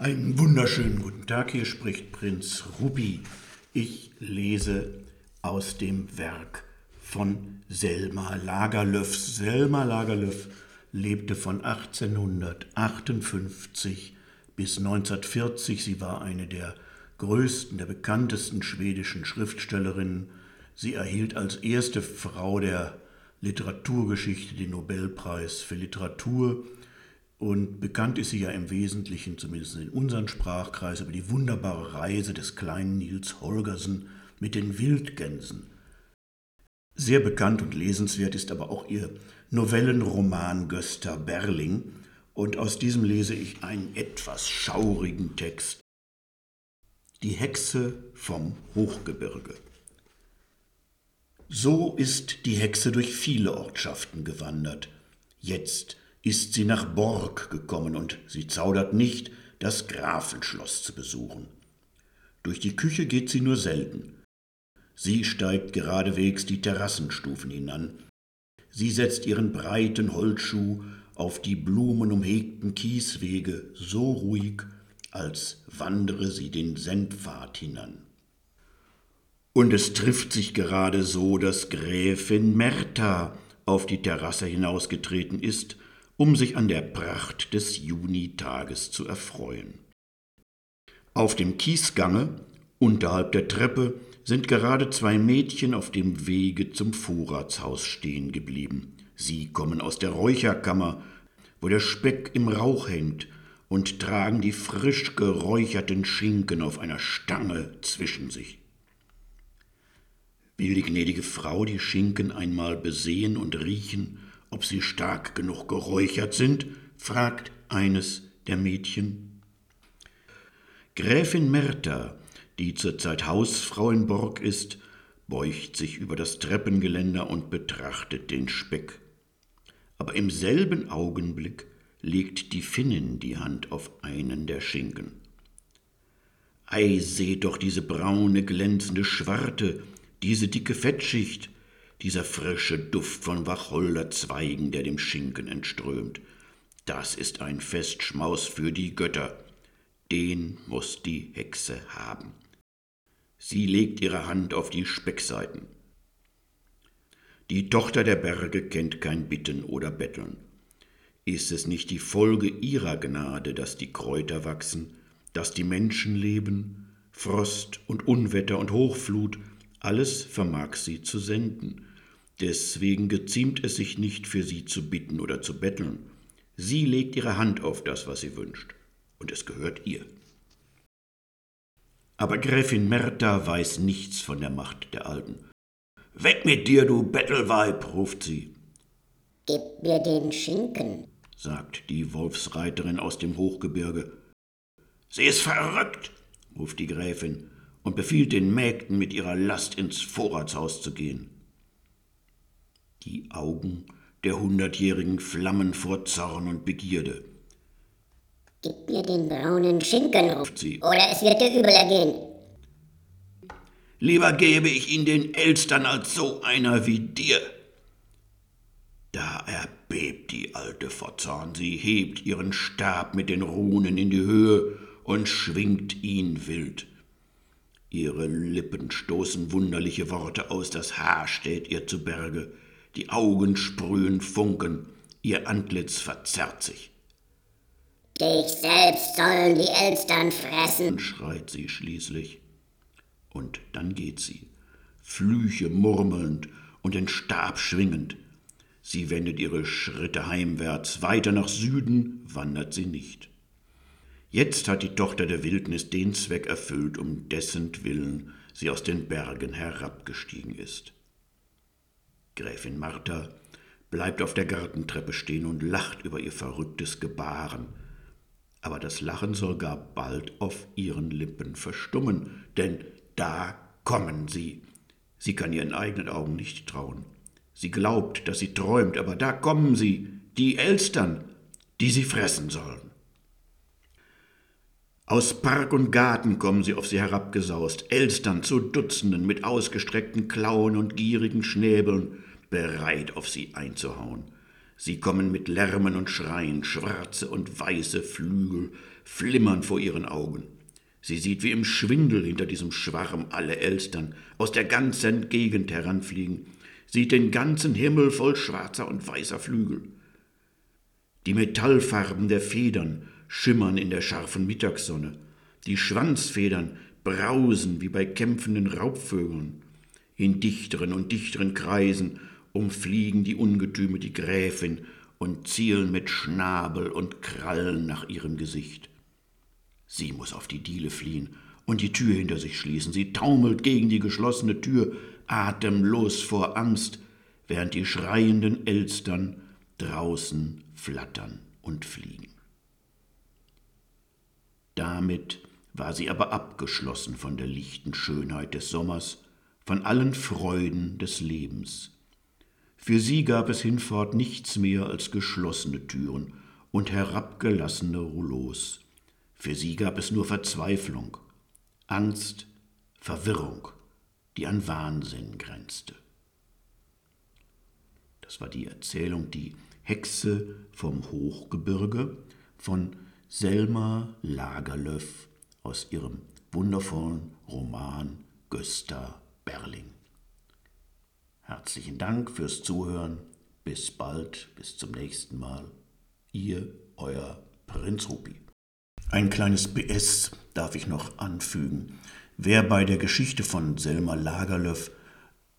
Einen wunderschönen guten Tag, hier spricht Prinz Ruby. Ich lese aus dem Werk von Selma Lagerlöf. Selma Lagerlöf lebte von 1858 bis 1940. Sie war eine der größten, der bekanntesten schwedischen Schriftstellerinnen. Sie erhielt als erste Frau der Literaturgeschichte den Nobelpreis für Literatur und bekannt ist sie ja im Wesentlichen, zumindest in unserem Sprachkreis, über die wunderbare Reise des kleinen Nils Holgersen mit den Wildgänsen. Sehr bekannt und lesenswert ist aber auch ihr Novellenroman Gösta Berling, und aus diesem lese ich einen etwas schaurigen Text. Die Hexe vom Hochgebirge. So ist die Hexe durch viele Ortschaften gewandert. Jetzt ist sie nach Borg gekommen und sie zaudert nicht, das Grafenschloss zu besuchen. Durch die Küche geht sie nur selten. Sie steigt geradewegs die Terrassenstufen hinan. Sie setzt ihren breiten Holzschuh auf die blumenumhegten Kieswege so ruhig, als wandere sie den Sendpfad hinan. Und es trifft sich gerade so, dass Gräfin Merta auf die Terrasse hinausgetreten ist um sich an der Pracht des Junitages zu erfreuen. Auf dem Kiesgange, unterhalb der Treppe, sind gerade zwei Mädchen auf dem Wege zum Vorratshaus stehen geblieben. Sie kommen aus der Räucherkammer, wo der Speck im Rauch hängt, und tragen die frisch geräucherten Schinken auf einer Stange zwischen sich. Will die gnädige Frau die Schinken einmal besehen und riechen ob sie stark genug geräuchert sind, fragt eines der Mädchen. Gräfin Merta, die zurzeit Hausfrau in Borg ist, beugt sich über das Treppengeländer und betrachtet den Speck. Aber im selben Augenblick legt die Finnin die Hand auf einen der Schinken. Ei, seht doch diese braune, glänzende Schwarte, diese dicke Fettschicht, dieser frische Duft von Wacholderzweigen, der dem Schinken entströmt. Das ist ein Festschmaus für die Götter. Den muss die Hexe haben. Sie legt ihre Hand auf die Speckseiten. Die Tochter der Berge kennt kein Bitten oder Betteln. Ist es nicht die Folge ihrer Gnade, dass die Kräuter wachsen, dass die Menschen leben, Frost und Unwetter und Hochflut, alles vermag sie zu senden, Deswegen geziemt es sich nicht, für sie zu bitten oder zu betteln. Sie legt ihre Hand auf das, was sie wünscht, und es gehört ihr. Aber Gräfin Merta weiß nichts von der Macht der Alten. Weg mit dir, du Bettelweib, ruft sie. Gib mir den Schinken, sagt die Wolfsreiterin aus dem Hochgebirge. Sie ist verrückt, ruft die Gräfin und befiehlt den Mägden, mit ihrer Last ins Vorratshaus zu gehen. Die Augen der Hundertjährigen flammen vor Zorn und Begierde. Gib mir den braunen Schinken, ruft sie, oder es wird dir übel ergehen. Lieber gebe ich ihn den Elstern als so einer wie dir. Da erbebt die Alte vor Zorn, sie hebt ihren Stab mit den Runen in die Höhe und schwingt ihn wild. Ihre Lippen stoßen wunderliche Worte aus, das Haar steht ihr zu Berge die Augen sprühen Funken, ihr Antlitz verzerrt sich. Dich selbst sollen die Elstern fressen, schreit sie schließlich. Und dann geht sie, Flüche murmelnd und den Stab schwingend. Sie wendet ihre Schritte heimwärts, weiter nach Süden wandert sie nicht. Jetzt hat die Tochter der Wildnis den Zweck erfüllt, um dessen Willen sie aus den Bergen herabgestiegen ist. Gräfin Martha bleibt auf der Gartentreppe stehen und lacht über ihr verrücktes Gebaren. Aber das Lachen soll gar bald auf ihren Lippen verstummen, denn da kommen sie. Sie kann ihren eigenen Augen nicht trauen. Sie glaubt, dass sie träumt, aber da kommen sie, die Elstern, die sie fressen sollen. Aus Park und Garten kommen sie auf sie herabgesaust, Elstern zu Dutzenden mit ausgestreckten Klauen und gierigen Schnäbeln, bereit auf sie einzuhauen. Sie kommen mit Lärmen und Schreien, schwarze und weiße Flügel flimmern vor ihren Augen. Sie sieht wie im Schwindel hinter diesem Schwarm alle Elstern aus der ganzen Gegend heranfliegen, sieht den ganzen Himmel voll schwarzer und weißer Flügel. Die Metallfarben der Federn schimmern in der scharfen Mittagssonne, die Schwanzfedern brausen wie bei kämpfenden Raubvögeln. In dichteren und dichteren Kreisen umfliegen die Ungetüme die Gräfin und zielen mit Schnabel und Krallen nach ihrem Gesicht. Sie muss auf die Diele fliehen und die Tür hinter sich schließen. Sie taumelt gegen die geschlossene Tür, atemlos vor Angst, während die schreienden Elstern draußen flattern und fliegen. Damit war sie aber abgeschlossen von der lichten Schönheit des Sommers, von allen Freuden des Lebens. Für sie gab es hinfort nichts mehr als geschlossene Türen und herabgelassene Rouleaus. Für sie gab es nur Verzweiflung, Angst, Verwirrung, die an Wahnsinn grenzte. Das war die Erzählung Die Hexe vom Hochgebirge von Selma Lagerlöf aus ihrem wundervollen Roman Gösta Berling. Herzlichen Dank fürs Zuhören. Bis bald, bis zum nächsten Mal. Ihr, euer Prinz Rupi. Ein kleines BS darf ich noch anfügen. Wer bei der Geschichte von Selma Lagerlöf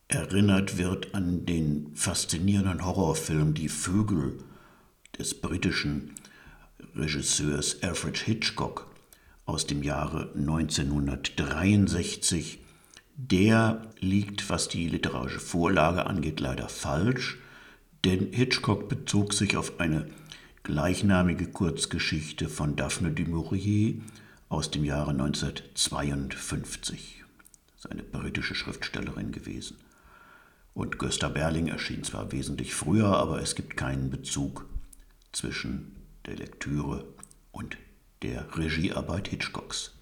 erinnert wird an den faszinierenden Horrorfilm Die Vögel des britischen Regisseurs Alfred Hitchcock aus dem Jahre 1963 der liegt, was die literarische Vorlage angeht, leider falsch, denn Hitchcock bezog sich auf eine gleichnamige Kurzgeschichte von Daphne du Maurier aus dem Jahre 1952. Das ist eine britische Schriftstellerin gewesen. Und Gösta Berling erschien zwar wesentlich früher, aber es gibt keinen Bezug zwischen der Lektüre und der Regiearbeit Hitchcocks.